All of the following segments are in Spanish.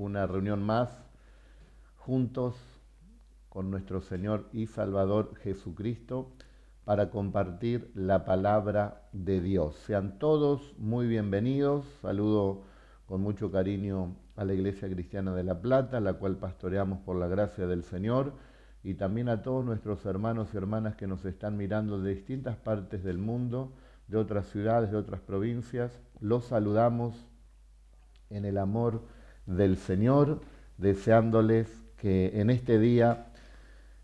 una reunión más juntos con nuestro Señor y Salvador Jesucristo para compartir la palabra de Dios. Sean todos muy bienvenidos. Saludo con mucho cariño a la Iglesia Cristiana de La Plata, la cual pastoreamos por la gracia del Señor, y también a todos nuestros hermanos y hermanas que nos están mirando de distintas partes del mundo, de otras ciudades, de otras provincias. Los saludamos en el amor del Señor, deseándoles que en este día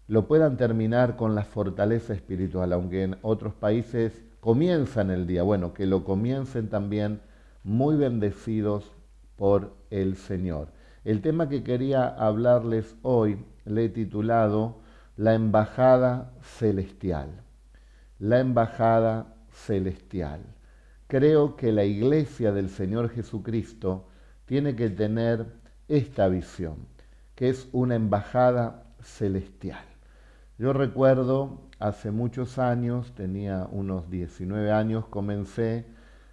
lo puedan terminar con la fortaleza espiritual, aunque en otros países comienzan el día, bueno, que lo comiencen también muy bendecidos por el Señor. El tema que quería hablarles hoy le he titulado La Embajada Celestial. La Embajada Celestial. Creo que la iglesia del Señor Jesucristo tiene que tener esta visión, que es una embajada celestial. Yo recuerdo hace muchos años, tenía unos 19 años, comencé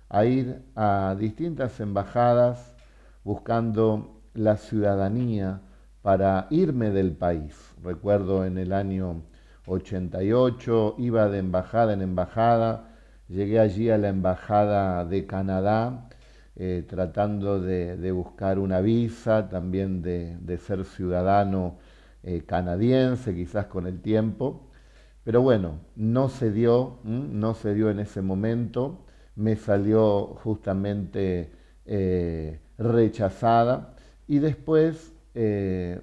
a ir a distintas embajadas buscando la ciudadanía para irme del país. Recuerdo en el año 88, iba de embajada en embajada, llegué allí a la embajada de Canadá, eh, tratando de, buscar una visa, también de, ser ciudadano eh, canadiense, quizás con el tiempo. Pero bueno, no se dio, no se dio en ese momento, me salió justamente eh, rechazada. Y después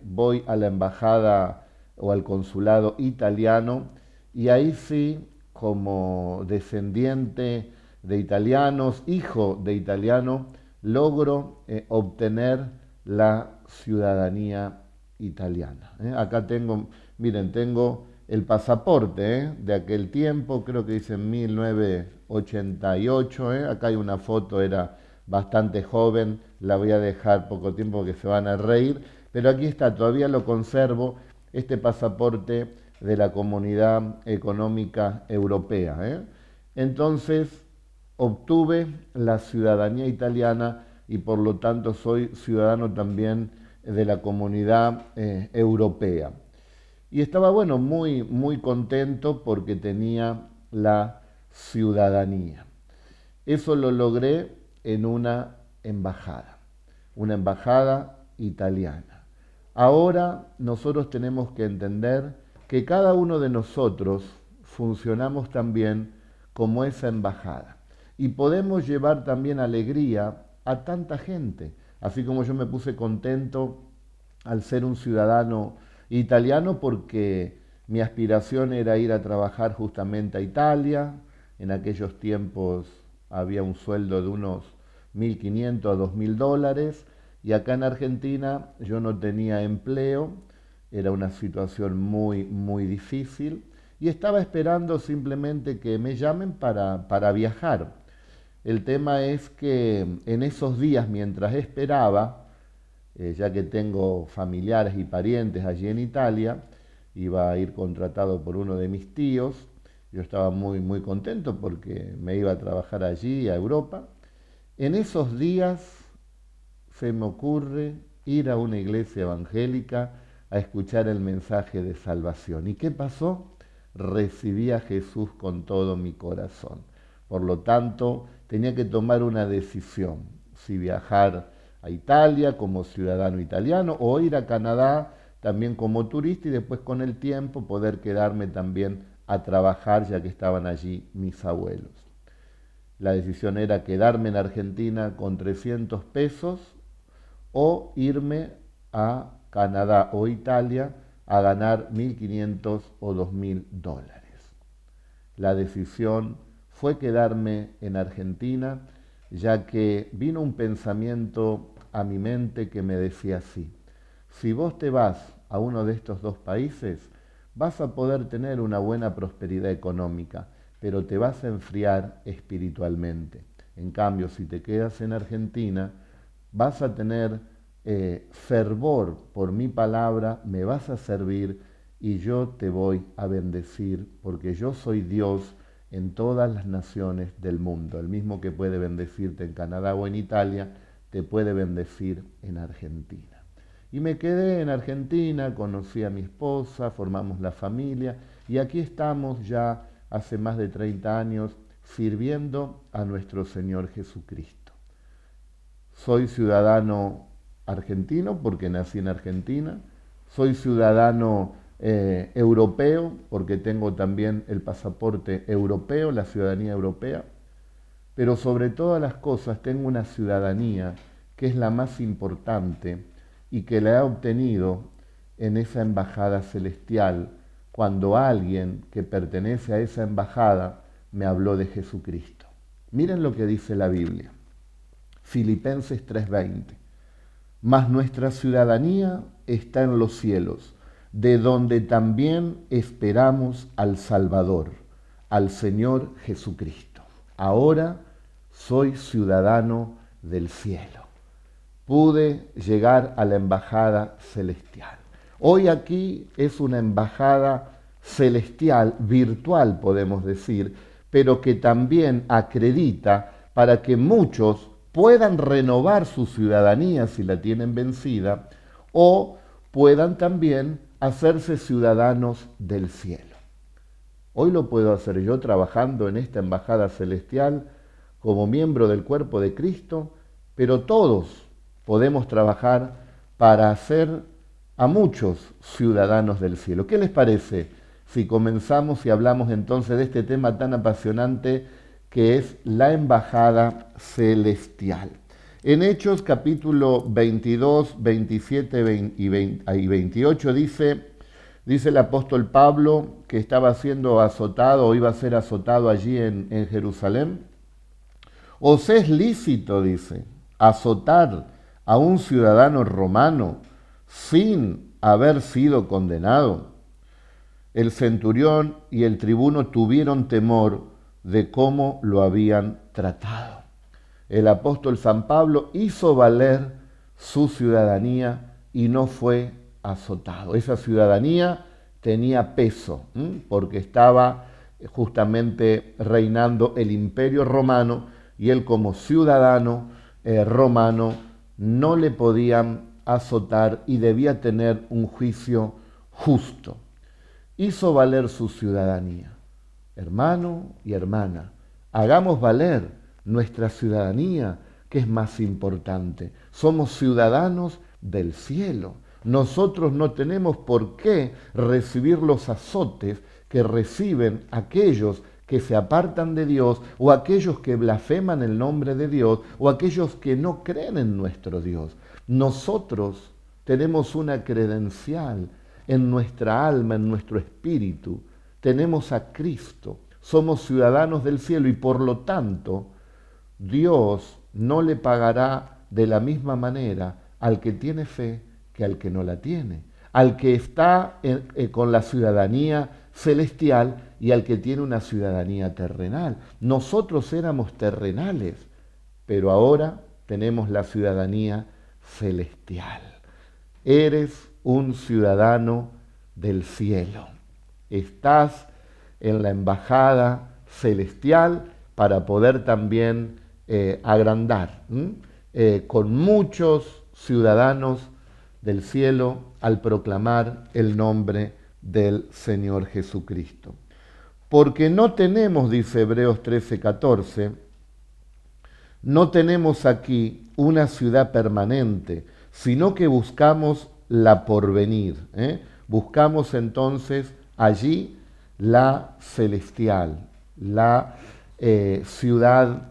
voy a la embajada o al consulado italiano. Y ahí sí, como descendiente de italianos, hijo de italiano, logro eh, obtener la ciudadanía italiana. ¿eh? Acá tengo, miren, tengo el pasaporte ¿eh? de aquel tiempo, creo que dice 1988, acá hay una foto, era bastante joven, la voy a dejar poco tiempo porque se van a reír, pero aquí está, todavía lo conservo, este pasaporte de la Comunidad Económica Europea. Entonces, obtuve la ciudadanía italiana y por lo tanto soy ciudadano también de la comunidad eh, europea. Y estaba, bueno, muy, muy contento porque tenía la ciudadanía. Eso lo logré en una embajada, una embajada italiana. Ahora nosotros tenemos que entender que cada uno de nosotros funcionamos también como esa embajada y podemos llevar también alegría a tanta gente. Así como yo me puse contento al ser un ciudadano italiano porque mi aspiración era ir a trabajar justamente a Italia. En aquellos tiempos había un sueldo de unos 1.500 a 2.000 dólares y acá en Argentina yo no tenía empleo, era una situación muy, muy difícil y estaba esperando simplemente que me llamen para, para viajar. El tema es que en esos días, mientras esperaba, eh, ya que tengo familiares y parientes allí en Italia, iba a ir contratado por uno de mis tíos, yo estaba muy, muy contento porque me iba a trabajar allí, a Europa. En esos días se me ocurre ir a una iglesia evangélica a escuchar el mensaje de salvación. ¿Y qué pasó? Recibí a Jesús con todo mi corazón. Por lo tanto, tenía que tomar una decisión, si viajar a Italia como ciudadano italiano o ir a Canadá también como turista y después con el tiempo poder quedarme también a trabajar ya que estaban allí mis abuelos. La decisión era quedarme en Argentina con 300 pesos o irme a Canadá o Italia a ganar 1.500 o 2.000 dólares. La decisión fue quedarme en Argentina, ya que vino un pensamiento a mi mente que me decía así, si vos te vas a uno de estos dos países, vas a poder tener una buena prosperidad económica, pero te vas a enfriar espiritualmente. En cambio, si te quedas en Argentina, vas a tener eh, fervor por mi palabra, me vas a servir y yo te voy a bendecir, porque yo soy Dios en todas las naciones del mundo. El mismo que puede bendecirte en Canadá o en Italia, te puede bendecir en Argentina. Y me quedé en Argentina, conocí a mi esposa, formamos la familia y aquí estamos ya hace más de 30 años sirviendo a nuestro Señor Jesucristo. Soy ciudadano argentino porque nací en Argentina, soy ciudadano eh, europeo porque tengo también el pasaporte europeo, la ciudadanía europea, pero sobre todas las cosas tengo una ciudadanía que es la más importante y que la he obtenido en esa embajada celestial, cuando alguien que pertenece a esa embajada me habló de Jesucristo. Miren lo que dice la Biblia. Filipenses 3:20. Mas nuestra ciudadanía está en los cielos, de donde también esperamos al Salvador, al Señor Jesucristo. Ahora soy ciudadano del cielo. Pude llegar a la embajada celestial. Hoy aquí es una embajada celestial, virtual podemos decir, pero que también acredita para que muchos puedan renovar su ciudadanía si la tienen vencida o puedan también hacerse ciudadanos del cielo. Hoy lo puedo hacer yo trabajando en esta embajada celestial como miembro del cuerpo de Cristo, pero todos podemos trabajar para hacer a muchos ciudadanos del cielo. ¿Qué les parece si comenzamos y hablamos entonces de este tema tan apasionante que es la embajada celestial? En Hechos capítulo 22, 27 y 28 dice, dice el apóstol Pablo que estaba siendo azotado o iba a ser azotado allí en, en Jerusalén. ¿Os es lícito, dice, azotar a un ciudadano romano sin haber sido condenado? El centurión y el tribuno tuvieron temor de cómo lo habían tratado el apóstol San Pablo hizo valer su ciudadanía y no fue azotado. Esa ciudadanía tenía peso porque estaba justamente reinando el imperio romano y él como ciudadano eh, romano no le podían azotar y debía tener un juicio justo. Hizo valer su ciudadanía. Hermano y hermana, hagamos valer nuestra ciudadanía, que es más importante. Somos ciudadanos del cielo. Nosotros no tenemos por qué recibir los azotes que reciben aquellos que se apartan de Dios o aquellos que blasfeman el nombre de Dios o aquellos que no creen en nuestro Dios. Nosotros tenemos una credencial en nuestra alma, en nuestro espíritu. Tenemos a Cristo. Somos ciudadanos del cielo y por lo tanto Dios no le pagará de la misma manera al que tiene fe que al que no la tiene, al que está eh, con la ciudadanía celestial y al que tiene una ciudadanía terrenal. Nosotros éramos terrenales, pero ahora tenemos la ciudadanía celestial. Eres un ciudadano del cielo. Estás en la embajada celestial para poder también eh, agrandar, eh, con muchos ciudadanos del cielo al proclamar el nombre del Señor Jesucristo. Porque no tenemos, dice Hebreos 13, 14, no tenemos aquí una ciudad permanente, sino que buscamos la porvenir. ¿eh? Buscamos entonces allí la celestial, la ciudad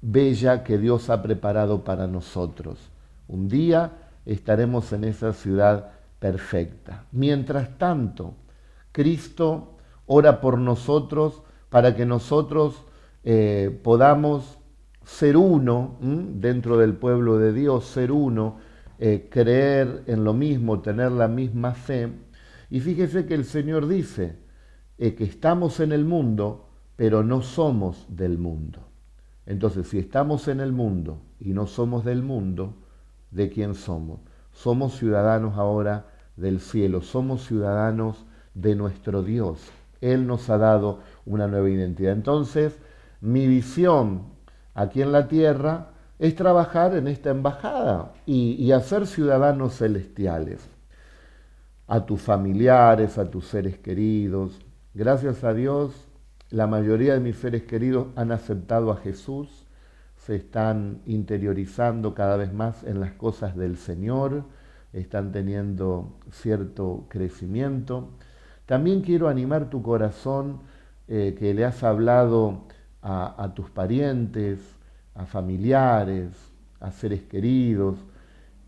bella que Dios ha preparado para nosotros. Un día estaremos en esa ciudad perfecta. Mientras tanto, Cristo ora por nosotros para que nosotros eh, podamos ser uno dentro del pueblo de Dios, ser uno, eh, creer en lo mismo, tener la misma fe. Y fíjese que el Señor dice eh, que estamos en el mundo, pero no somos del mundo. Entonces, si estamos en el mundo y no somos del mundo, ¿de quién somos? Somos ciudadanos ahora del cielo, somos ciudadanos de nuestro Dios. Él nos ha dado una nueva identidad. Entonces, mi visión aquí en la tierra es trabajar en esta embajada y, y hacer ciudadanos celestiales a tus familiares, a tus seres queridos. Gracias a Dios, la mayoría de mis seres queridos han aceptado a Jesús, se están interiorizando cada vez más en las cosas del Señor, están teniendo cierto crecimiento. También quiero animar tu corazón eh, que le has hablado a, a tus parientes, a familiares, a seres queridos,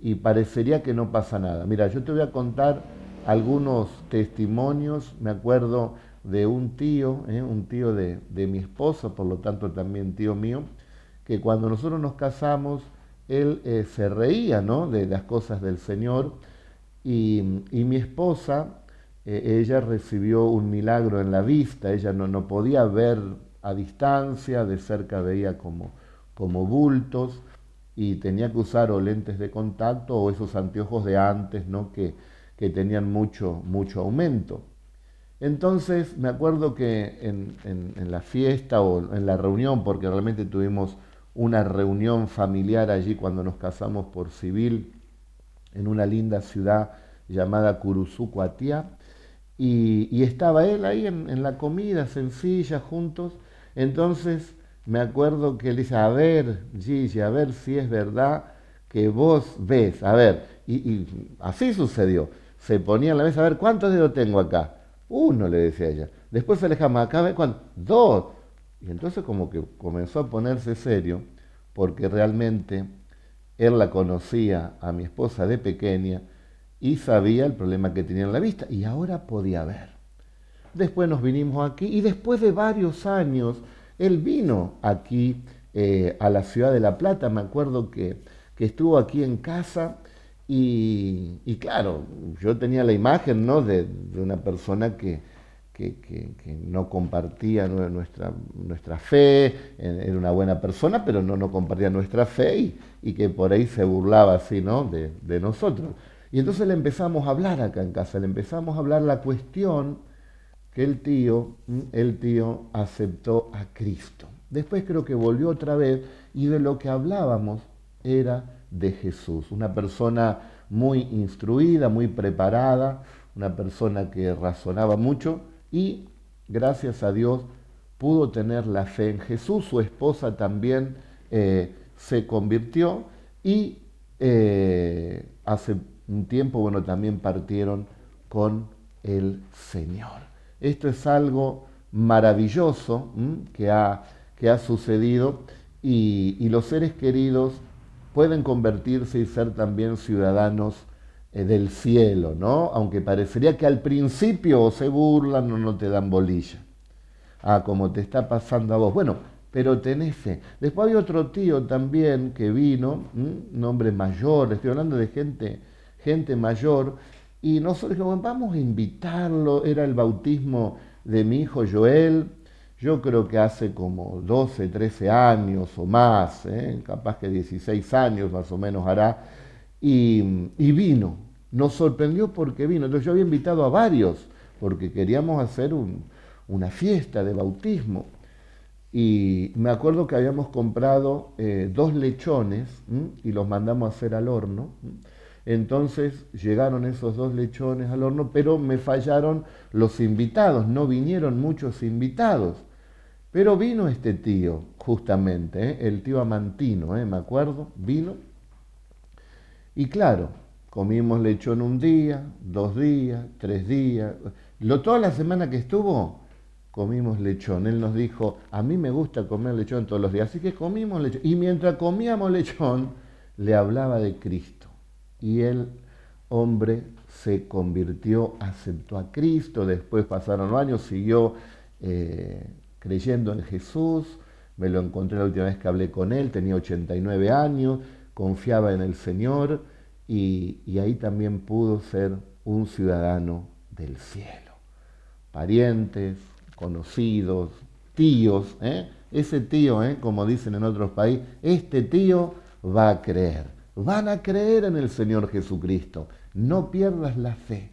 y parecería que no pasa nada. Mira, yo te voy a contar algunos testimonios, me acuerdo de un tío, ¿eh? un tío de, mi esposa, por lo tanto también tío mío, que cuando nosotros nos casamos, él eh, se reía ¿no? de las cosas del Señor y, mi esposa, eh, ella recibió un milagro en la vista, ella no, no podía ver a distancia, de cerca veía como, como bultos y tenía que usar o lentes de contacto o esos anteojos de antes, ¿no? que, que tenían mucho, mucho aumento. Entonces me acuerdo que en, la fiesta o en la reunión, porque realmente tuvimos una reunión familiar allí cuando nos casamos por civil en una linda ciudad llamada Curuzucuatía, y, y estaba él ahí en, la comida, sencilla, juntos. Entonces me acuerdo que él dice, a ver, Gigi, a ver si es verdad que vos ves, a ver, y, y así sucedió se ponía en la mesa a ver cuántos dedos tengo acá. Uno, le decía ella. Después se alejaba acá, ve cuántos. Dos. Y entonces como que comenzó a ponerse serio, porque realmente él la conocía a mi esposa de pequeña y sabía el problema que tenía en la vista. Y ahora podía ver. Después nos vinimos aquí y después de varios años, él vino aquí eh, a la ciudad de La Plata. Me acuerdo que, que estuvo aquí en casa y, claro, yo tenía la imagen ¿no? de, una persona que, que, no compartía nuestra, nuestra fe, era una buena persona, pero no, no compartía nuestra fe y, que por ahí se burlaba así ¿no? de, de nosotros. Y entonces le empezamos a hablar acá en casa, le empezamos a hablar la cuestión que el tío, el tío aceptó a Cristo. Después creo que volvió otra vez y de lo que hablábamos era de Jesús, una persona muy instruida, muy preparada, una persona que razonaba mucho y gracias a Dios pudo tener la fe en Jesús, su esposa también eh, se convirtió y eh, hace un tiempo, bueno, también partieron con el Señor. Esto es algo maravilloso que ha, que ha sucedido y, y los seres queridos pueden convertirse y ser también ciudadanos eh, del cielo, ¿no? Aunque parecería que al principio se burlan o no te dan bolilla. Ah, como te está pasando a vos. Bueno, pero tenés fe. Después había otro tío también que vino, un hombre mayor, estoy hablando de gente, gente mayor, y nosotros dijimos, vamos a invitarlo, era el bautismo de mi hijo Joel, yo creo que hace como 12, 13 años o más, ¿eh? capaz que 16 años más o menos hará, y, vino. Nos sorprendió porque vino. Entonces yo había invitado a varios, porque queríamos hacer una fiesta de bautismo. Y me acuerdo que habíamos comprado eh, dos lechones y los mandamos a hacer al horno. Entonces llegaron esos dos lechones al horno, pero me fallaron los invitados, no vinieron muchos invitados. Pero vino este tío, justamente, ¿eh? el tío Amantino, ¿eh? me acuerdo, vino. Y claro, comimos lechón un día, dos días, tres días. Lo, toda la semana que estuvo, comimos lechón. Él nos dijo, a mí me gusta comer lechón todos los días, así que comimos lechón. Y mientras comíamos lechón, le hablaba de Cristo. Y el hombre se convirtió, aceptó a Cristo, después pasaron años, siguió eh, creyendo en Jesús, me lo encontré la última vez que hablé con él, tenía 89 años, confiaba en el Señor y, ahí también pudo ser un ciudadano del cielo. Parientes, conocidos, tíos, ¿eh? ese tío, ¿eh? como dicen en otros países, este tío va a creer, van a creer en el Señor Jesucristo, no pierdas la fe,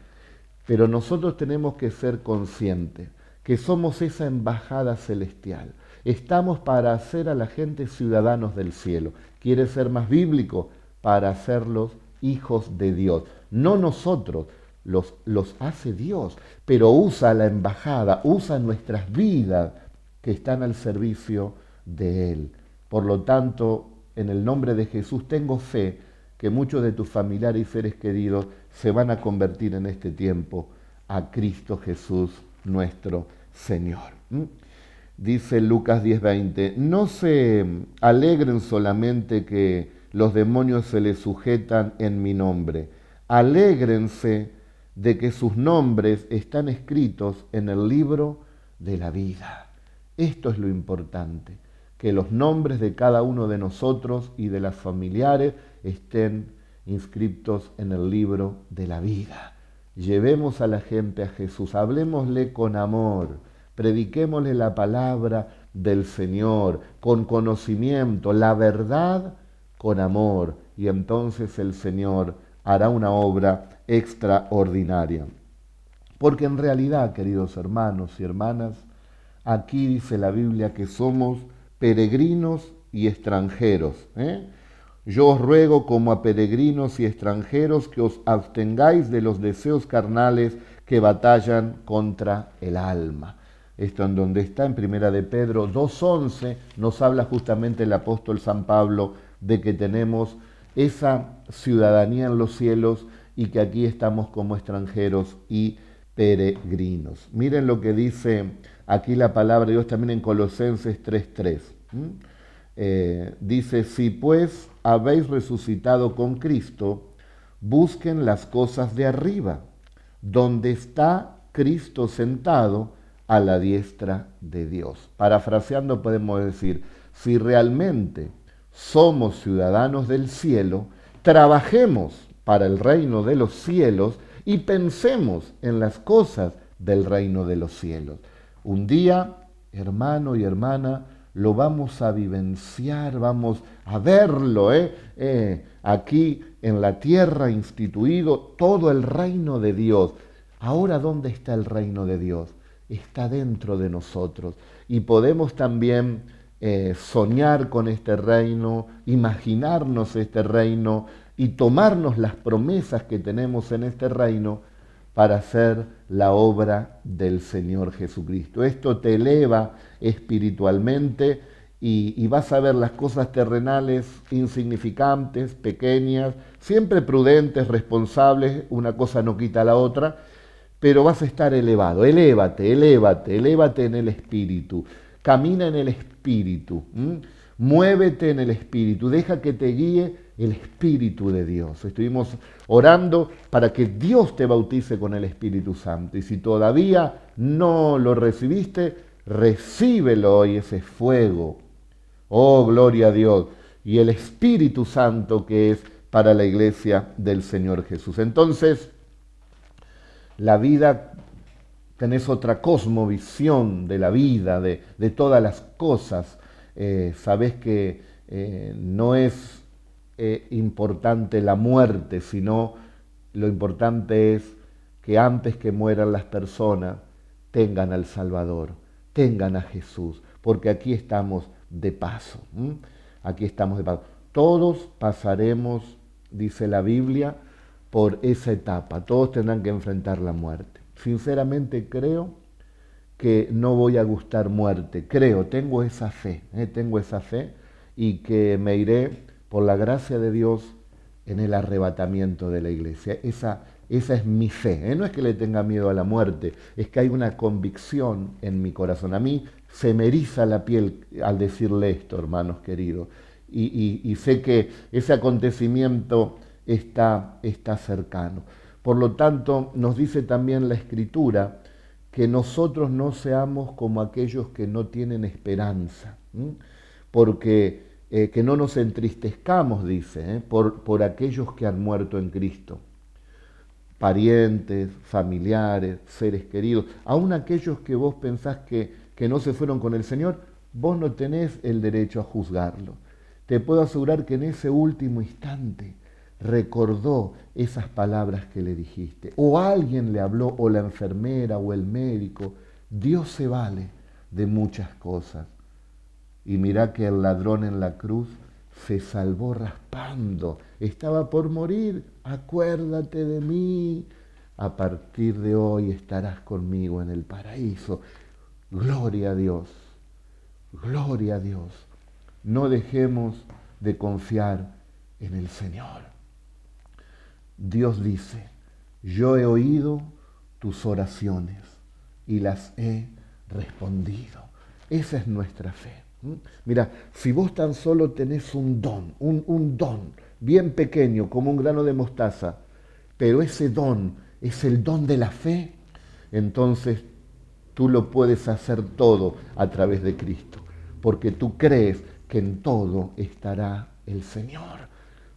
pero nosotros tenemos que ser conscientes que somos esa embajada celestial. Estamos para hacer a la gente ciudadanos del cielo. quiere ser más bíblico para hacerlos hijos de Dios. No nosotros, los, los hace Dios, pero usa la embajada, usa nuestras vidas que están al servicio de Él. Por lo tanto, en el nombre de Jesús tengo fe que muchos de tus familiares y seres queridos se van a convertir en este tiempo a Cristo Jesús nuestro Señor. ¿Mm? Dice Lucas 10:20, no se alegren solamente que los demonios se les sujetan en mi nombre, alégrense de que sus nombres están escritos en el libro de la vida. Esto es lo importante, que los nombres de cada uno de nosotros y de las familiares estén inscritos en el libro de la vida. Llevemos a la gente a Jesús, hablemosle con amor, prediquémosle la palabra del Señor, con conocimiento, la verdad con amor, y entonces el Señor hará una obra extraordinaria. Porque en realidad, queridos hermanos y hermanas, aquí dice la Biblia que somos peregrinos y extranjeros. ¿eh? Yo os ruego como a peregrinos y extranjeros que os abstengáis de los deseos carnales que batallan contra el alma. Esto en donde está en Primera de Pedro 2.11 nos habla justamente el apóstol San Pablo de que tenemos esa ciudadanía en los cielos y que aquí estamos como extranjeros y peregrinos. Miren lo que dice aquí la palabra de Dios también en Colosenses 3.3. Eh, dice, si pues habéis resucitado con Cristo, busquen las cosas de arriba, donde está Cristo sentado a la diestra de Dios. Parafraseando podemos decir, si realmente somos ciudadanos del cielo, trabajemos para el reino de los cielos y pensemos en las cosas del reino de los cielos. Un día, hermano y hermana, lo vamos a vivenciar, vamos a verlo, ¿eh? ¿eh? aquí en la tierra instituido todo el reino de Dios. Ahora, ¿dónde está el reino de Dios? Está dentro de nosotros. Y podemos también eh, soñar con este reino, imaginarnos este reino y tomarnos las promesas que tenemos en este reino para hacer la obra del Señor Jesucristo. Esto te eleva espiritualmente y, vas a ver las cosas terrenales insignificantes, pequeñas, siempre prudentes, responsables, una cosa no quita la otra, pero vas a estar elevado. Elévate, elévate, elévate en el espíritu. Camina en el espíritu. Muévete en el espíritu. Deja que te guíe el Espíritu de Dios. Estuvimos orando para que Dios te bautice con el Espíritu Santo. Y si todavía no lo recibiste, recíbelo hoy, ese fuego. Oh, gloria a Dios. Y el Espíritu Santo que es para la iglesia del Señor Jesús. Entonces, la vida, tenés otra cosmovisión de la vida, de, todas las cosas. Eh, sabés que eh, no es eh, importante la muerte, sino lo importante es que antes que mueran las personas tengan al Salvador, tengan a Jesús, porque aquí estamos de paso, aquí estamos de paso. Todos pasaremos, dice la Biblia, por esa etapa, todos tendrán que enfrentar la muerte. Sinceramente creo que no voy a gustar muerte, creo, tengo esa fe, ¿eh? tengo esa fe y que me iré por la gracia de Dios en el arrebatamiento de la iglesia. Esa, esa es mi fe. ¿eh? No es que le tenga miedo a la muerte, es que hay una convicción en mi corazón. A mí se me eriza la piel al decirle esto, hermanos queridos. Y, sé que ese acontecimiento está, está cercano. Por lo tanto, nos dice también la Escritura que nosotros no seamos como aquellos que no tienen esperanza, porque eh, que no nos entristezcamos, dice, eh, por, por aquellos que han muerto en Cristo, parientes, familiares, seres queridos, aún aquellos que vos pensás que, que no se fueron con el Señor, vos no tenés el derecho a juzgarlo. Te puedo asegurar que en ese último instante recordó esas palabras que le dijiste, o alguien le habló, o la enfermera, o el médico. Dios se vale de muchas cosas. Y mira que el ladrón en la cruz se salvó raspando, estaba por morir, acuérdate de mí, a partir de hoy estarás conmigo en el paraíso. Gloria a Dios, gloria a Dios. No dejemos de confiar en el Señor. Dios dice, yo he oído tus oraciones y las he respondido. Esa es nuestra fe. Mira, si vos tan solo tenés un don, un, un don bien pequeño como un grano de mostaza, pero ese don es el don de la fe, entonces tú lo puedes hacer todo a través de Cristo, porque tú crees que en todo estará el Señor.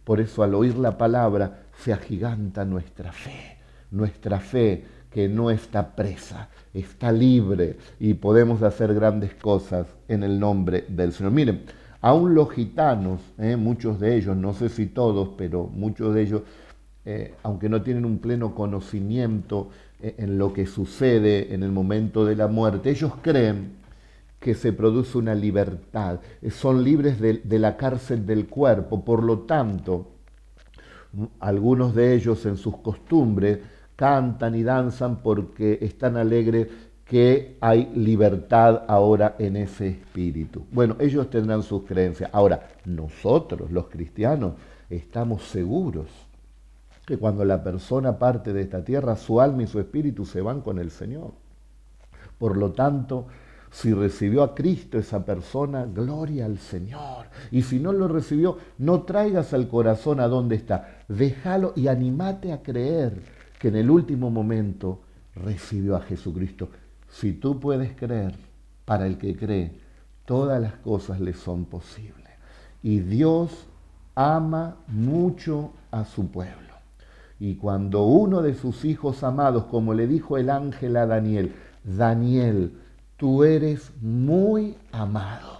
Por eso al oír la palabra se agiganta nuestra fe, nuestra fe que no está presa, está libre y podemos hacer grandes cosas en el nombre del Señor. Miren, aún los gitanos, eh, muchos de ellos, no sé si todos, pero muchos de ellos, eh, aunque no tienen un pleno conocimiento eh, en lo que sucede en el momento de la muerte, ellos creen que se produce una libertad, son libres de, de la cárcel del cuerpo, por lo tanto, algunos de ellos en sus costumbres, cantan y danzan porque están alegres que hay libertad ahora en ese espíritu. Bueno, ellos tendrán sus creencias. Ahora, nosotros, los cristianos, estamos seguros que cuando la persona parte de esta tierra, su alma y su espíritu se van con el Señor. Por lo tanto, si recibió a Cristo esa persona, gloria al Señor. Y si no lo recibió, no traigas al corazón a donde está. Déjalo y animate a creer que en el último momento recibió a Jesucristo. Si tú puedes creer, para el que cree, todas las cosas le son posibles. Y Dios ama mucho a su pueblo. Y cuando uno de sus hijos amados, como le dijo el ángel a Daniel, Daniel, tú eres muy amado.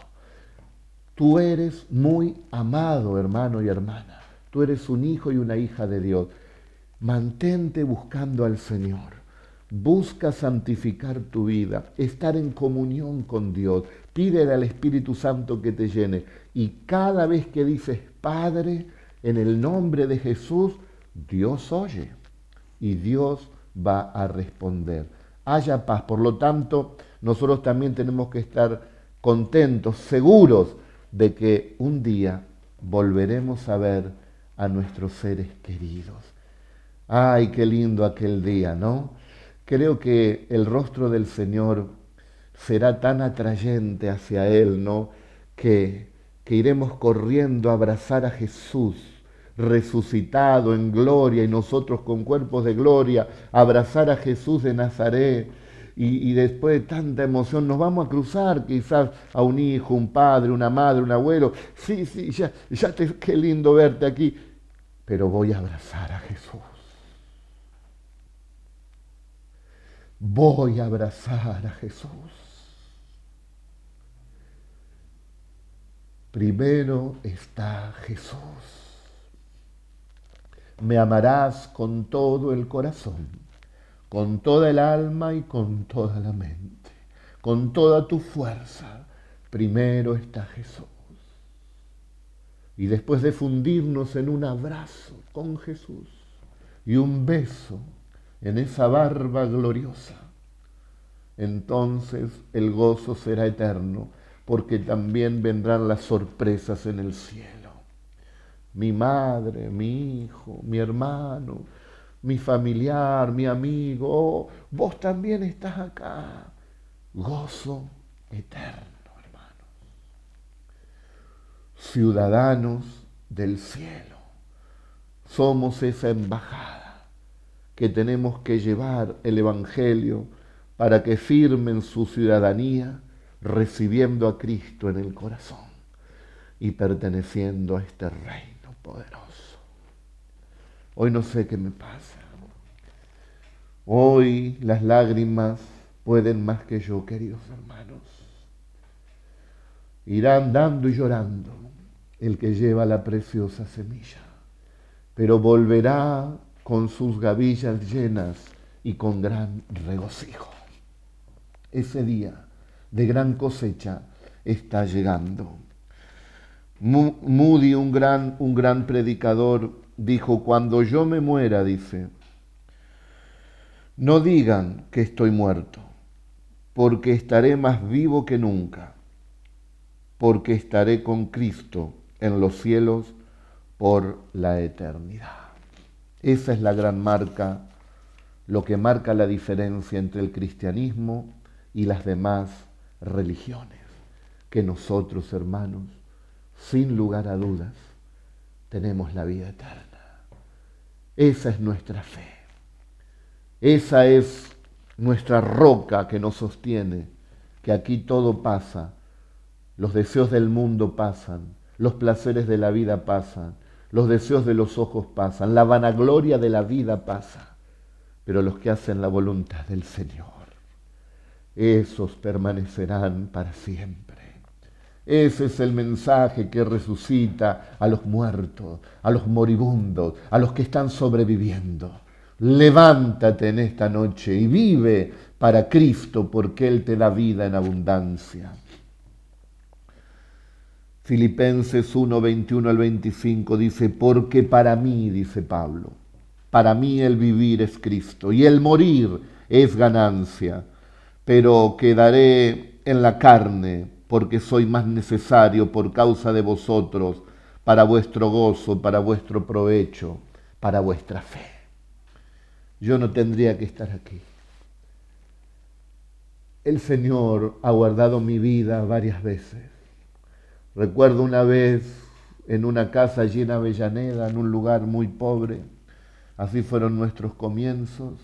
Tú eres muy amado, hermano y hermana. Tú eres un hijo y una hija de Dios. Mantente buscando al Señor. Busca santificar tu vida, estar en comunión con Dios. Pídele al Espíritu Santo que te llene. Y cada vez que dices, Padre, en el nombre de Jesús, Dios oye y Dios va a responder. Haya paz. Por lo tanto, nosotros también tenemos que estar contentos, seguros de que un día volveremos a ver a nuestros seres queridos. Ay, qué lindo aquel día, ¿no? Creo que el rostro del Señor será tan atrayente hacia Él, ¿no? Que, que iremos corriendo a abrazar a Jesús resucitado en gloria y nosotros con cuerpos de gloria, abrazar a Jesús de Nazaret. Y, después de tanta emoción nos vamos a cruzar quizás a un hijo, un padre, una madre, un abuelo. Sí, sí, ya, ya te, qué lindo verte aquí, pero voy a abrazar a Jesús. voy a abrazar a Jesús. Primero está Jesús. Me amarás con todo el corazón, con toda el alma y con toda la mente, con toda tu fuerza. Primero está Jesús. Y después de fundirnos en un abrazo con Jesús y un beso, en esa barba gloriosa, entonces el gozo será eterno, porque también vendrán las sorpresas en el cielo. Mi madre, mi hijo, mi hermano, mi familiar, mi amigo, oh, vos también estás acá. Gozo eterno, hermanos. Ciudadanos del cielo. Somos esa embajada que tenemos que llevar el Evangelio para que firmen su ciudadanía recibiendo a Cristo en el corazón y perteneciendo a este reino poderoso. Hoy no sé qué me pasa. Hoy las lágrimas pueden más que yo, queridos hermanos. Irán dando y llorando el que lleva la preciosa semilla, pero volverá con sus gavillas llenas y con gran regocijo. Ese día de gran cosecha está llegando. Moody, un gran, un gran predicador, dijo, cuando yo me muera, dice, no digan que estoy muerto, porque estaré más vivo que nunca, porque estaré con Cristo en los cielos por la eternidad. Esa es la gran marca, lo que marca la diferencia entre el cristianismo y las demás religiones, que nosotros, hermanos, sin lugar a dudas, tenemos la vida eterna. Esa es nuestra fe. Esa es nuestra roca que nos sostiene, que aquí todo pasa, los deseos del mundo pasan, los placeres de la vida pasan, los deseos de los ojos pasan, la vanagloria de la vida pasa, pero los que hacen la voluntad del Señor, esos permanecerán para siempre. Ese es el mensaje que resucita a los muertos, a los moribundos, a los que están sobreviviendo. Levántate en esta noche y vive para Cristo porque Él te da vida en abundancia. Filipenses 1, 21 al 25 dice, porque para mí, dice Pablo, para mí el vivir es Cristo y el morir es ganancia, pero quedaré en la carne porque soy más necesario por causa de vosotros, para vuestro gozo, para vuestro provecho, para vuestra fe. Yo no tendría que estar aquí. El Señor ha guardado mi vida varias veces. Recuerdo una vez en una casa allí en Avellaneda, en un lugar muy pobre, así fueron nuestros comienzos,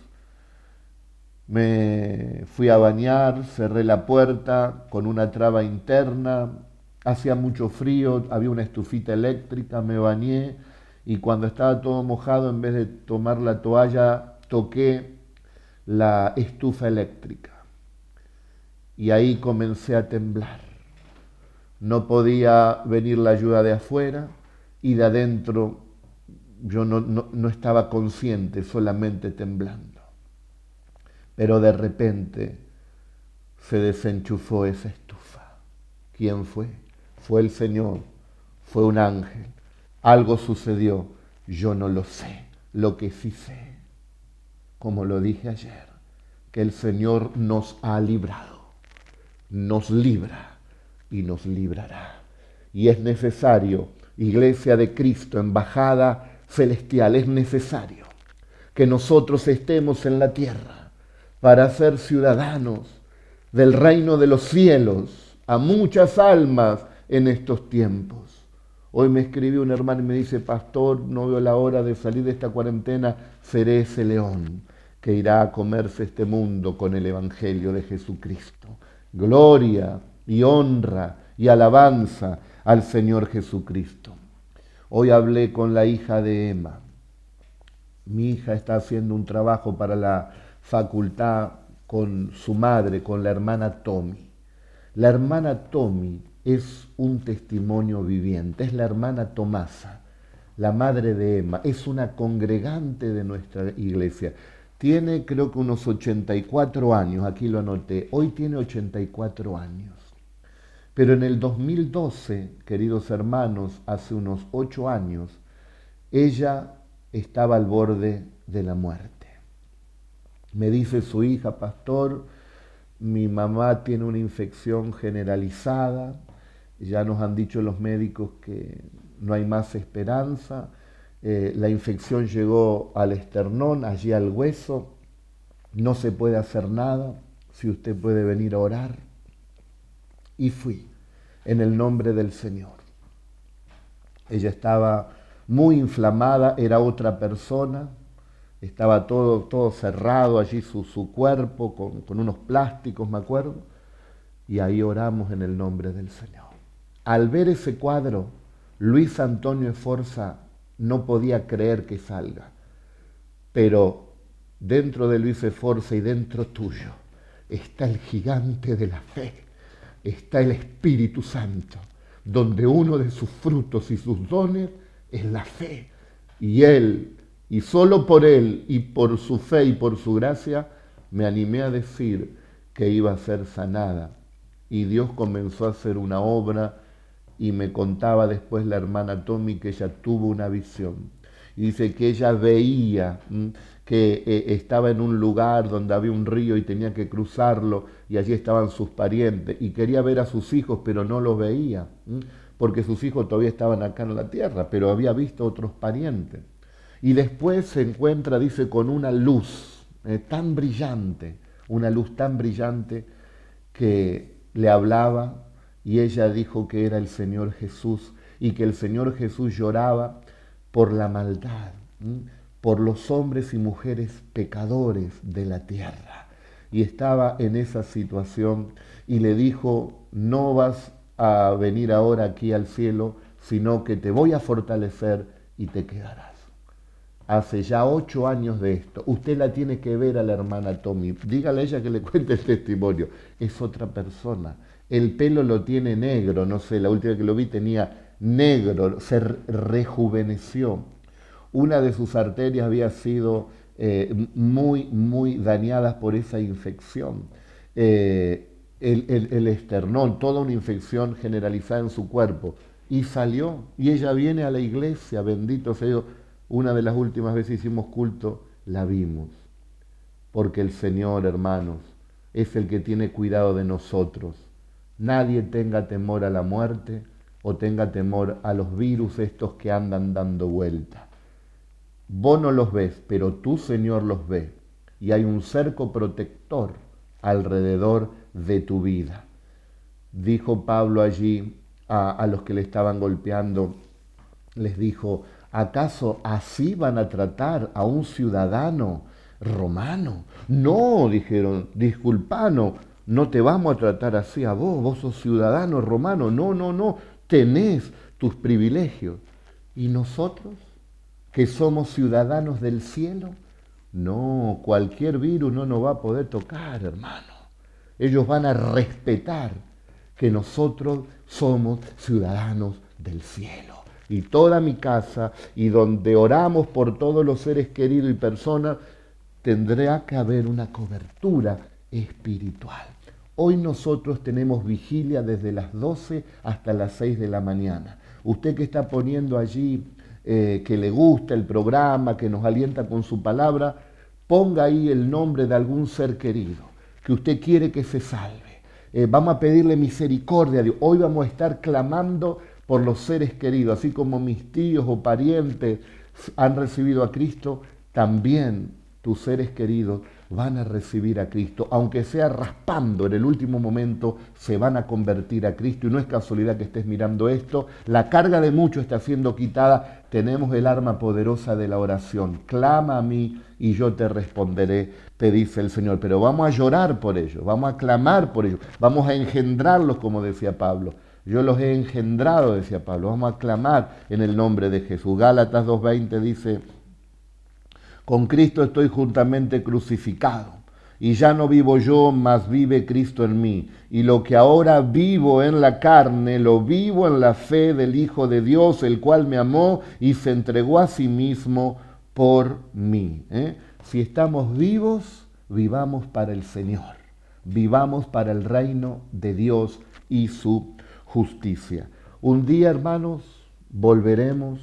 me fui a bañar, cerré la puerta con una traba interna, hacía mucho frío, había una estufita eléctrica, me bañé y cuando estaba todo mojado, en vez de tomar la toalla, toqué la estufa eléctrica. Y ahí comencé a temblar. No podía venir la ayuda de afuera y de adentro yo no, no estaba consciente, solamente temblando. Pero de repente se desenchufó esa estufa. ¿Quién fue? Fue el Señor, fue un ángel. Algo sucedió, yo no lo sé. Lo que sí sé, como lo dije ayer, que el Señor nos ha librado, nos libra y nos librará. Y es necesario, iglesia de Cristo, embajada celestial, es necesario que nosotros estemos en la tierra para ser ciudadanos del reino de los cielos a muchas almas en estos tiempos. Hoy me escribió un hermano y me dice, pastor, no veo la hora de salir de esta cuarentena, seré ese león que irá a comerse este mundo con el Evangelio de Jesucristo. Gloria y honra y alabanza al Señor Jesucristo. Hoy hablé con la hija de Emma. Mi hija está haciendo un trabajo para la facultad con su madre, con la hermana Tommy. La hermana Tommy es un testimonio viviente, es la hermana Tomasa, la madre de Emma, es una congregante de nuestra iglesia. Tiene creo que unos 84 años, aquí lo anoté, hoy tiene 84 años. Pero en el 2012, queridos hermanos, hace unos 8 años, ella estaba al borde de la muerte. Me dice su hija, pastor, mi mamá tiene una infección generalizada, ya nos han dicho los médicos que no hay más esperanza, eh, la infección llegó al esternón, allí al hueso, no se puede hacer nada, si usted puede venir a orar. Y fui, en el nombre del Señor. Ella estaba muy inflamada, era otra persona, estaba todo, todo cerrado allí su, cuerpo con, con unos plásticos, me acuerdo, y ahí oramos en el nombre del Señor. Al ver ese cuadro, Luis Antonio Esforza no podía creer que salga, pero dentro de Luis Esforza y dentro tuyo está el gigante de la fe, está el Espíritu Santo, donde uno de sus frutos y sus dones es la fe. Y Él y solo por Él y por su fe y por su gracia me animé a decir que iba a ser sanada. Y Dios comenzó a hacer una obra y me contaba después la hermana Tommy que ella tuvo una visión. Y dice que ella veía que eh, estaba en un lugar donde había un río y tenía que cruzarlo y allí estaban sus parientes y quería ver a sus hijos pero no los veía porque sus hijos todavía estaban acá en la tierra pero había visto otros parientes y después se encuentra dice con una luz eh, tan brillante una luz tan brillante que le hablaba y ella dijo que era el Señor Jesús y que el Señor Jesús lloraba por la maldad por los hombres y mujeres pecadores de la tierra. Y estaba en esa situación y le dijo, no vas a venir ahora aquí al cielo, sino que te voy a fortalecer y te quedarás. Hace ya ocho años de esto. Usted la tiene que ver a la hermana Tommy. Dígale a ella que le cuente el testimonio. Es otra persona. El pelo lo tiene negro, no sé, la última que lo vi tenía negro, se rejuveneció una de sus arterias había sido eh, muy, muy dañada por esa infección. Eh, el, esternón, toda una infección generalizada en su cuerpo. Y salió, y ella viene a la iglesia, bendito sea Dios. Una de las últimas veces hicimos culto, la vimos. Porque el Señor, hermanos, es el que tiene cuidado de nosotros. Nadie tenga temor a la muerte o tenga temor a los virus estos que andan dando vuelta. Vos no los ves, pero tu Señor los ve. Y hay un cerco protector alrededor de tu vida. Dijo Pablo allí a, los que le estaban golpeando, les dijo, ¿acaso así van a tratar a un ciudadano romano? No, dijeron, disculpano, no te vamos a tratar así a vos, vos sos ciudadano romano, no, no, no, tenés tus privilegios. ¿Y nosotros? que somos ciudadanos del cielo? No, cualquier virus no nos va a poder tocar, hermano. Ellos van a respetar que nosotros somos ciudadanos del cielo. Y toda mi casa y donde oramos por todos los seres queridos y personas, tendrá que haber una cobertura espiritual. Hoy nosotros tenemos vigilia desde las 12 hasta las 6 de la mañana. Usted que está poniendo allí eh, que le gusta el programa, que nos alienta con su palabra, ponga ahí el nombre de algún ser querido que usted quiere que se salve. Eh, vamos a pedirle misericordia a Dios. Hoy vamos a estar clamando por los seres queridos, así como mis tíos o parientes han recibido a Cristo, también tus seres queridos van a recibir a Cristo, aunque sea raspando en el último momento, se van a convertir a Cristo. Y no es casualidad que estés mirando esto, la carga de muchos está siendo quitada, tenemos el arma poderosa de la oración. Clama a mí y yo te responderé, te dice el Señor. Pero vamos a llorar por ellos, vamos a clamar por ellos, vamos a engendrarlos, como decía Pablo. Yo los he engendrado, decía Pablo. Vamos a clamar en el nombre de Jesús. Gálatas 2.20 dice, con Cristo estoy juntamente crucificado. Y ya no vivo yo, mas vive Cristo en mí. Y lo que ahora vivo en la carne, lo vivo en la fe del Hijo de Dios, el cual me amó y se entregó a sí mismo por mí. ¿eh? Si estamos vivos, vivamos para el Señor. Vivamos para el reino de Dios y su justicia. Un día, hermanos, volveremos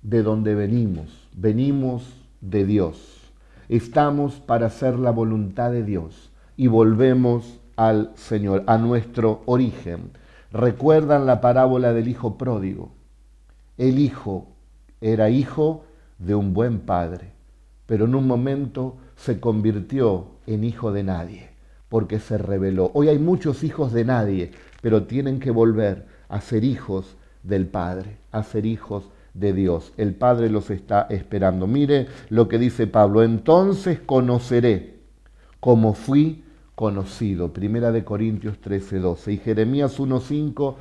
de donde venimos. Venimos de Dios. Estamos para hacer la voluntad de Dios y volvemos al Señor, a nuestro origen. Recuerdan la parábola del hijo pródigo. El hijo era hijo de un buen padre, pero en un momento se convirtió en hijo de nadie, porque se rebeló. Hoy hay muchos hijos de nadie, pero tienen que volver a ser hijos del Padre, a ser hijos de Dios. El Padre los está esperando. Mire lo que dice Pablo. Entonces conoceré como fui conocido. Primera de Corintios 13, 12. Y Jeremías 1.5,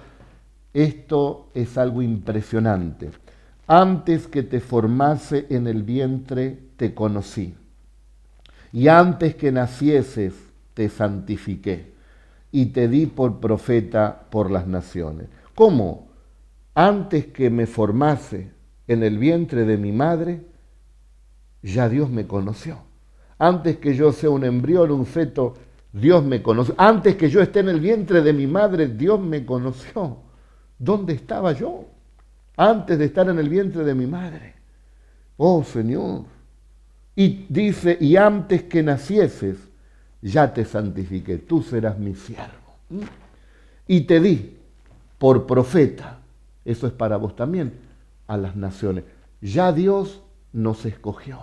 esto es algo impresionante. Antes que te formase en el vientre, te conocí. Y antes que nacieses, te santifiqué. Y te di por profeta por las naciones. ¿Cómo? antes que me formase en el vientre de mi madre, ya Dios me conoció. Antes que yo sea un embrión, un feto, Dios me conoció. Antes que yo esté en el vientre de mi madre, Dios me conoció. ¿Dónde estaba yo? Antes de estar en el vientre de mi madre. Oh Señor. Y dice, y antes que nacieses, ya te santifiqué, tú serás mi siervo. ¿Mm? Y te di por profeta, eso es para vos también, a las naciones. Ya Dios nos escogió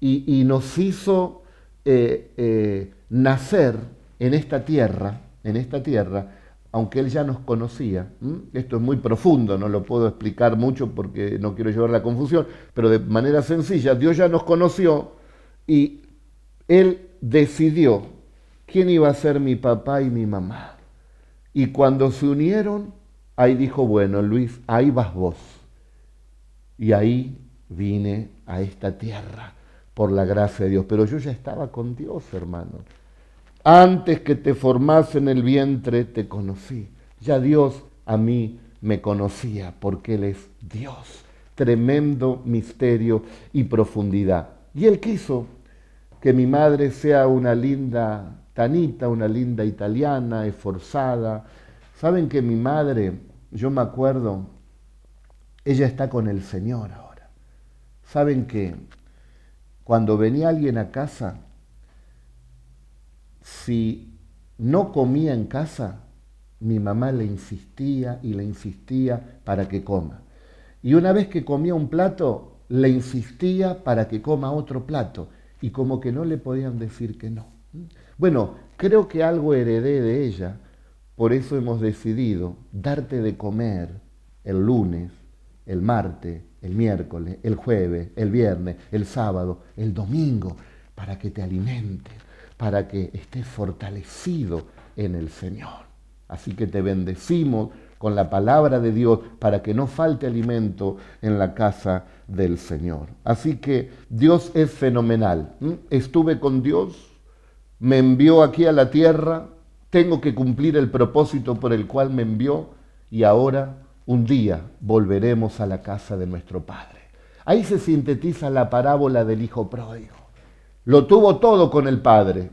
y, nos hizo eh, eh, nacer en esta tierra, en esta tierra, aunque Él ya nos conocía. Esto es muy profundo, no lo puedo explicar mucho porque no quiero llevar la confusión, pero de manera sencilla, Dios ya nos conoció y Él decidió quién iba a ser mi papá y mi mamá. Y cuando se unieron, ahí dijo, bueno, Luis, ahí vas vos. Y ahí vine a esta tierra por la gracia de Dios. Pero yo ya estaba con Dios, hermano. Antes que te formase en el vientre, te conocí. Ya Dios a mí me conocía porque Él es Dios. Tremendo misterio y profundidad. Y Él quiso que mi madre sea una linda tanita, una linda italiana, esforzada. Saben que mi madre, yo me acuerdo, ella está con el Señor ahora. Saben que cuando venía alguien a casa, si no comía en casa, mi mamá le insistía y le insistía para que coma. Y una vez que comía un plato, le insistía para que coma otro plato. Y como que no le podían decir que no. Bueno, creo que algo heredé de ella, por eso hemos decidido darte de comer el lunes, el martes, el miércoles, el jueves, el viernes, el sábado, el domingo, para que te alimentes para que estés fortalecido en el Señor. Así que te bendecimos con la palabra de Dios para que no falte alimento en la casa del Señor. Así que Dios es fenomenal. Estuve con Dios, me envió aquí a la tierra, tengo que cumplir el propósito por el cual me envió y ahora un día volveremos a la casa de nuestro Padre. Ahí se sintetiza la parábola del Hijo Pródigo. Lo tuvo todo con el Padre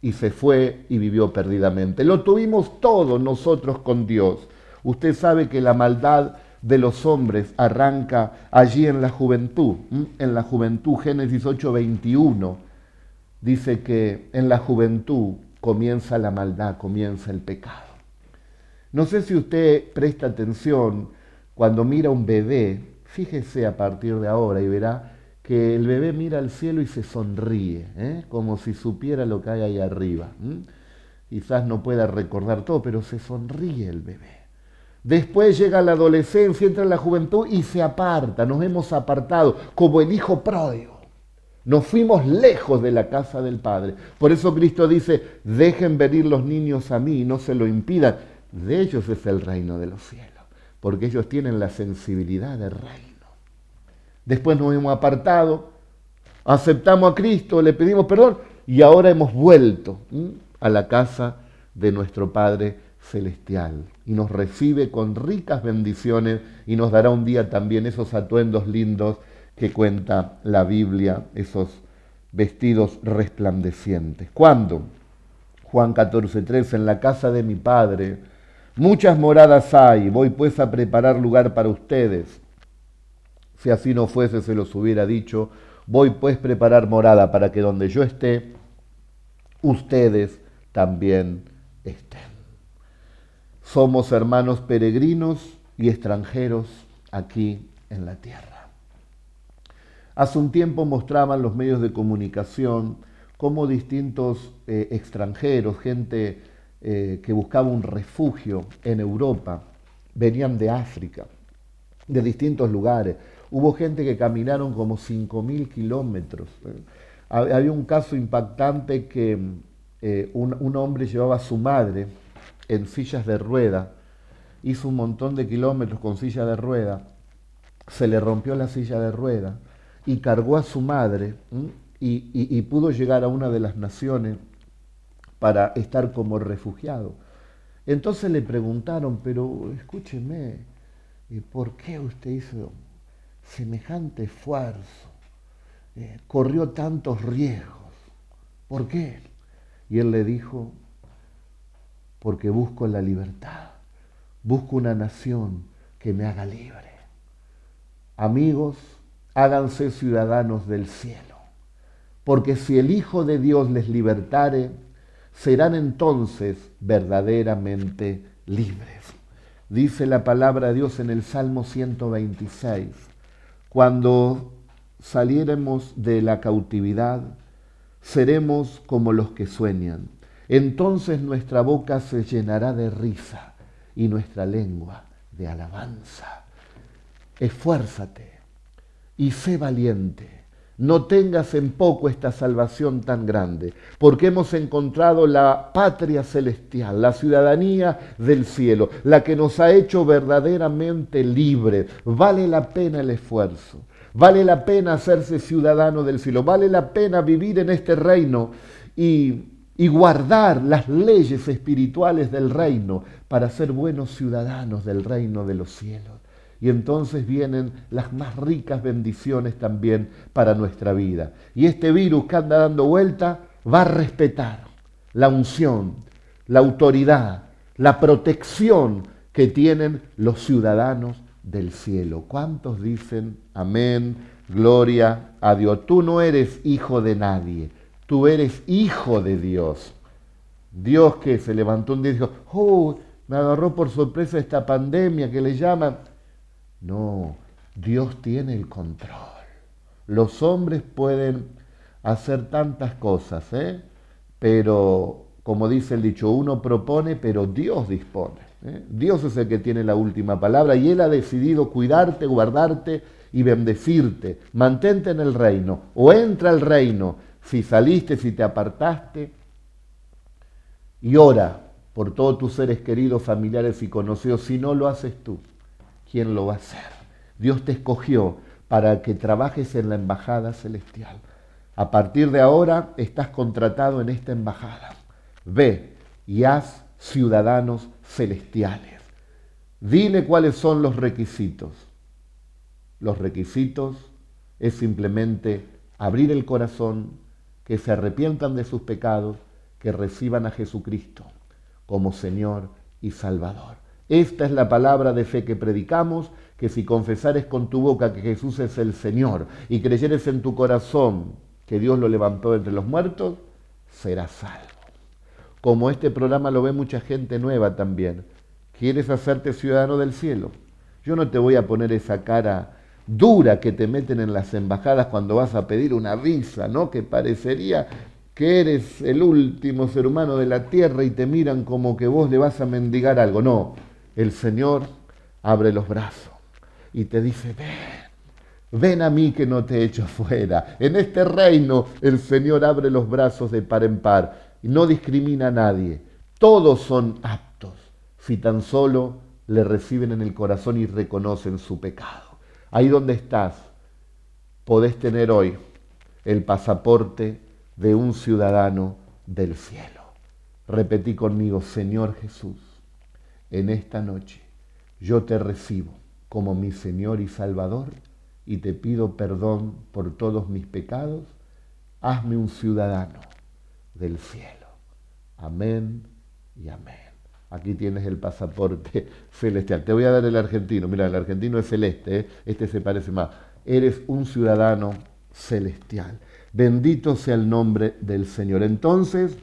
y se fue y vivió perdidamente. Lo tuvimos todo nosotros con Dios. Usted sabe que la maldad de los hombres arranca allí en la juventud. En la juventud, Génesis 8:21, dice que en la juventud comienza la maldad, comienza el pecado. No sé si usted presta atención cuando mira un bebé, fíjese a partir de ahora y verá que el bebé mira al cielo y se sonríe, ¿eh? como si supiera lo que hay ahí arriba. Quizás no pueda recordar todo, pero se sonríe el bebé. Después llega la adolescencia, entra en la juventud y se aparta. Nos hemos apartado como el hijo pródigo. Nos fuimos lejos de la casa del Padre. Por eso Cristo dice, dejen venir los niños a mí y no se lo impidan. De ellos es el reino de los cielos, porque ellos tienen la sensibilidad del reino. Después nos hemos apartado, aceptamos a Cristo, le pedimos perdón y ahora hemos vuelto a la casa de nuestro Padre Celestial y nos recibe con ricas bendiciones y nos dará un día también esos atuendos lindos que cuenta la Biblia, esos vestidos resplandecientes. ¿Cuándo? Juan 14:3, en la casa de mi Padre muchas moradas hay, voy pues a preparar lugar para ustedes. Si así no fuese, se los hubiera dicho, voy pues preparar morada para que donde yo esté, ustedes también estén. Somos hermanos peregrinos y extranjeros aquí en la tierra. Hace un tiempo mostraban los medios de comunicación cómo distintos eh, extranjeros, gente eh, que buscaba un refugio en Europa, venían de África, de distintos lugares, Hubo gente que caminaron como 5.000 kilómetros. Había un caso impactante que eh, un, hombre llevaba a su madre en sillas de rueda, hizo un montón de kilómetros con silla de rueda, se le rompió la silla de rueda y cargó a su madre y, pudo llegar a una de las naciones para estar como refugiado. Entonces le preguntaron, pero escúcheme, ¿por qué usted hizo semejante esfuerzo, eh, corrió tantos riesgos. ¿Por qué? Y él le dijo, porque busco la libertad, busco una nación que me haga libre. Amigos, háganse ciudadanos del cielo, porque si el Hijo de Dios les libertare, serán entonces verdaderamente libres. Dice la palabra de Dios en el Salmo 126, cuando saliéremos de la cautividad, seremos como los que sueñan. Entonces nuestra boca se llenará de risa y nuestra lengua de alabanza. Esfuérzate y sé valiente no tengas en poco esta salvación tan grande, porque hemos encontrado la patria celestial, la ciudadanía del cielo, la que nos ha hecho verdaderamente libres. Vale la pena el esfuerzo, vale la pena hacerse ciudadano del cielo, vale la pena vivir en este reino y, y guardar las leyes espirituales del reino para ser buenos ciudadanos del reino de los cielos y entonces vienen las más ricas bendiciones también para nuestra vida. Y este virus que anda dando vuelta va a respetar la unción, la autoridad, la protección que tienen los ciudadanos del cielo. ¿Cuántos dicen amén, gloria a Dios? Tú no eres hijo de nadie, tú eres hijo de Dios. Dios que se levantó un día y dijo, oh, me agarró por sorpresa esta pandemia que le llaman no, Dios tiene el control. Los hombres pueden hacer tantas cosas, ¿eh? pero como dice el dicho, uno propone, pero Dios dispone. ¿eh? Dios es el que tiene la última palabra y Él ha decidido cuidarte, guardarte y bendecirte. Mantente en el reino o entra al reino si saliste, si te apartaste. Y ora por todos tus seres queridos, familiares y conocidos si no lo haces tú. ¿quién lo va a hacer? Dios te escogió para que trabajes en la embajada celestial. A partir de ahora estás contratado en esta embajada. Ve y haz ciudadanos celestiales. Dile cuáles son los requisitos. Los requisitos es simplemente abrir el corazón, que se arrepientan de sus pecados, que reciban a Jesucristo como Señor y Salvador. Esta es la palabra de fe que predicamos, que si confesares con tu boca que Jesús es el Señor y creyeres en tu corazón que Dios lo levantó entre los muertos, serás salvo. Como este programa lo ve mucha gente nueva también, ¿quieres hacerte ciudadano del cielo? Yo no te voy a poner esa cara dura que te meten en las embajadas cuando vas a pedir una visa, ¿no? Que parecería que eres el último ser humano de la tierra y te miran como que vos le vas a mendigar algo. No, el Señor abre los brazos y te dice, ven, ven a mí que no te he hecho fuera. En este reino el Señor abre los brazos de par en par y no discrimina a nadie. Todos son aptos si tan solo le reciben en el corazón y reconocen su pecado. Ahí donde estás, podés tener hoy el pasaporte de un ciudadano del cielo. Repetí conmigo, Señor Jesús en esta noche yo te recibo como mi Señor y Salvador y te pido perdón por todos mis pecados, hazme un ciudadano del cielo. Amén y amén. Aquí tienes el pasaporte celestial. Te voy a dar el argentino. Mira, el argentino es celeste, ¿eh? este se parece más. Eres un ciudadano celestial. Bendito sea el nombre del Señor. Entonces,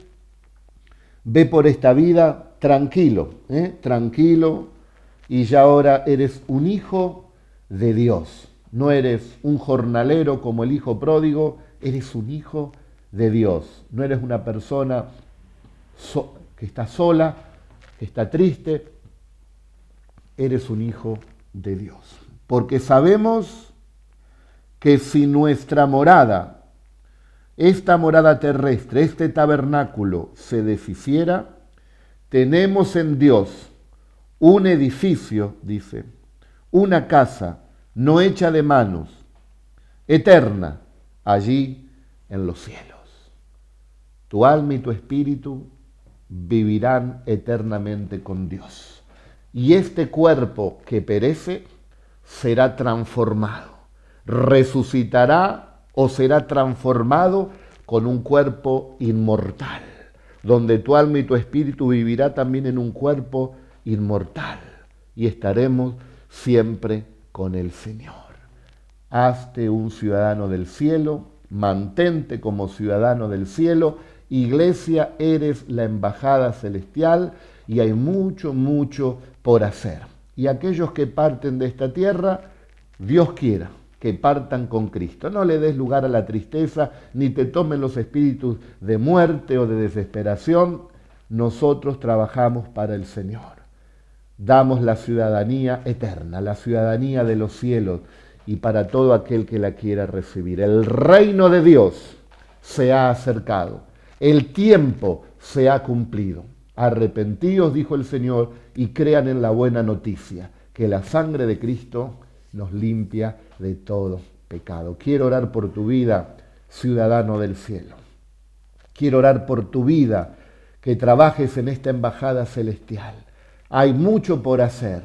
ve por esta vida tranquilo, ¿eh? tranquilo, y ya ahora eres un hijo de Dios. No eres un jornalero como el hijo pródigo, eres un hijo de Dios. No eres una persona que está sola, está triste, eres un hijo de Dios. Porque sabemos que si nuestra morada, esta morada terrestre, este tabernáculo se deshiciera, tenemos en Dios un edificio, dice, una casa no hecha de manos, eterna, allí en los cielos. Tu alma y tu espíritu vivirán eternamente con Dios. Y este cuerpo que perece será transformado, resucitará o será transformado con un cuerpo inmortal donde tu alma y tu espíritu vivirá también en un cuerpo inmortal. y estaremos siempre con el Señor. Hazte un ciudadano del cielo, mantente como ciudadano del cielo, iglesia, eres la embajada celestial y hay mucho, mucho por hacer. Y aquellos que parten de esta tierra, Dios quiera que partan con Cristo. No le des lugar a la tristeza, ni te tomen los espíritus de muerte o de desesperación. Nosotros trabajamos para el Señor. Damos la ciudadanía eterna, la ciudadanía de los cielos y para todo aquel que la quiera recibir. El reino de Dios se ha acercado. El tiempo se ha cumplido. Arrepentíos, dijo el Señor, y crean en la buena noticia, que la sangre de Cristo nos limpia de todo pecado. Quiero orar por tu vida, ciudadano del cielo. Quiero orar por tu vida, que trabajes en esta embajada celestial. Hay mucho por hacer.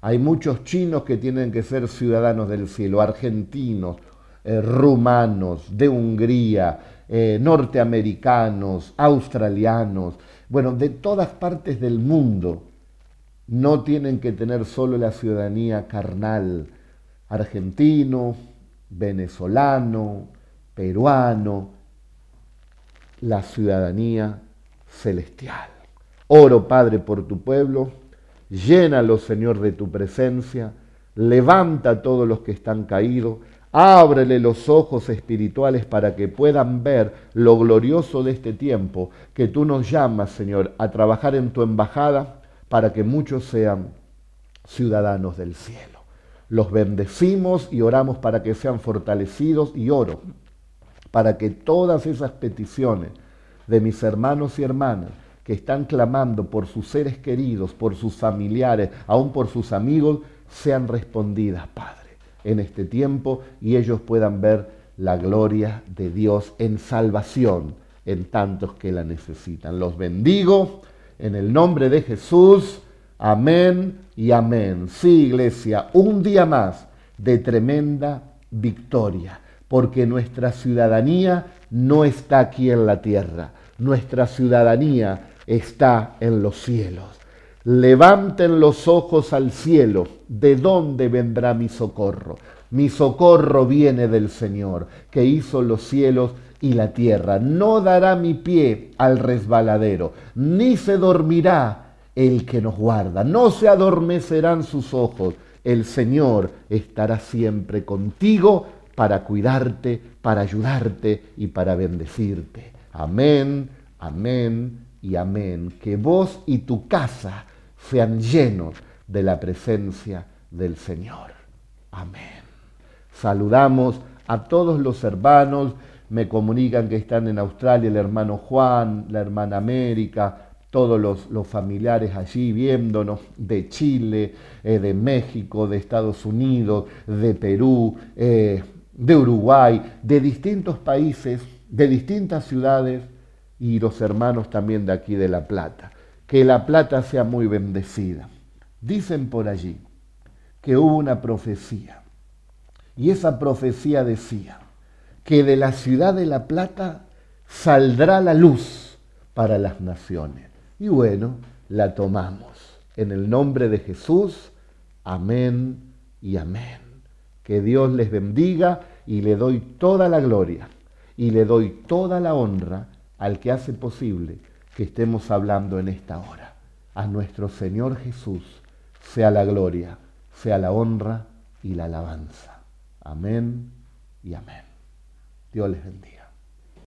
Hay muchos chinos que tienen que ser ciudadanos del cielo, argentinos, eh, rumanos, de Hungría, eh, norteamericanos, australianos, bueno, de todas partes del mundo. No tienen que tener solo la ciudadanía carnal, argentino, venezolano, peruano, la ciudadanía celestial. Oro, Padre, por tu pueblo, llénalo, Señor, de tu presencia, levanta a todos los que están caídos, ábrele los ojos espirituales para que puedan ver lo glorioso de este tiempo que tú nos llamas, Señor, a trabajar en tu embajada para que muchos sean ciudadanos del cielo. Los bendecimos y oramos para que sean fortalecidos y oro para que todas esas peticiones de mis hermanos y hermanas que están clamando por sus seres queridos, por sus familiares, aún por sus amigos, sean respondidas, Padre, en este tiempo y ellos puedan ver la gloria de Dios en salvación en tantos que la necesitan. Los bendigo en el nombre de Jesús. Amén y amén. Sí, iglesia, un día más de tremenda victoria, porque nuestra ciudadanía no está aquí en la tierra, nuestra ciudadanía está en los cielos. Levanten los ojos al cielo, ¿de dónde vendrá mi socorro? Mi socorro viene del Señor, que hizo los cielos y la tierra. No dará mi pie al resbaladero, ni se dormirá el que nos guarda. No se adormecerán sus ojos. El Señor estará siempre contigo para cuidarte, para ayudarte y para bendecirte. Amén, amén y amén. Que vos y tu casa sean llenos de la presencia del Señor. Amén. Saludamos a todos los hermanos. Me comunican que están en Australia el hermano Juan, la hermana América, todos los, familiares allí viéndonos, de Chile, eh, de México, de Estados Unidos, de Perú, eh, de Uruguay, de distintos países, de distintas ciudades y los hermanos también de aquí de La Plata. Que La Plata sea muy bendecida. Dicen por allí que hubo una profecía y esa profecía decía que de la ciudad de La Plata saldrá la luz para las naciones. Y bueno, la tomamos. En el nombre de Jesús, amén y amén. Que Dios les bendiga y le doy toda la gloria y le doy toda la honra al que hace posible que estemos hablando en esta hora. A nuestro Señor Jesús sea la gloria, sea la honra y la alabanza. Amén y amén. Dios les bendiga.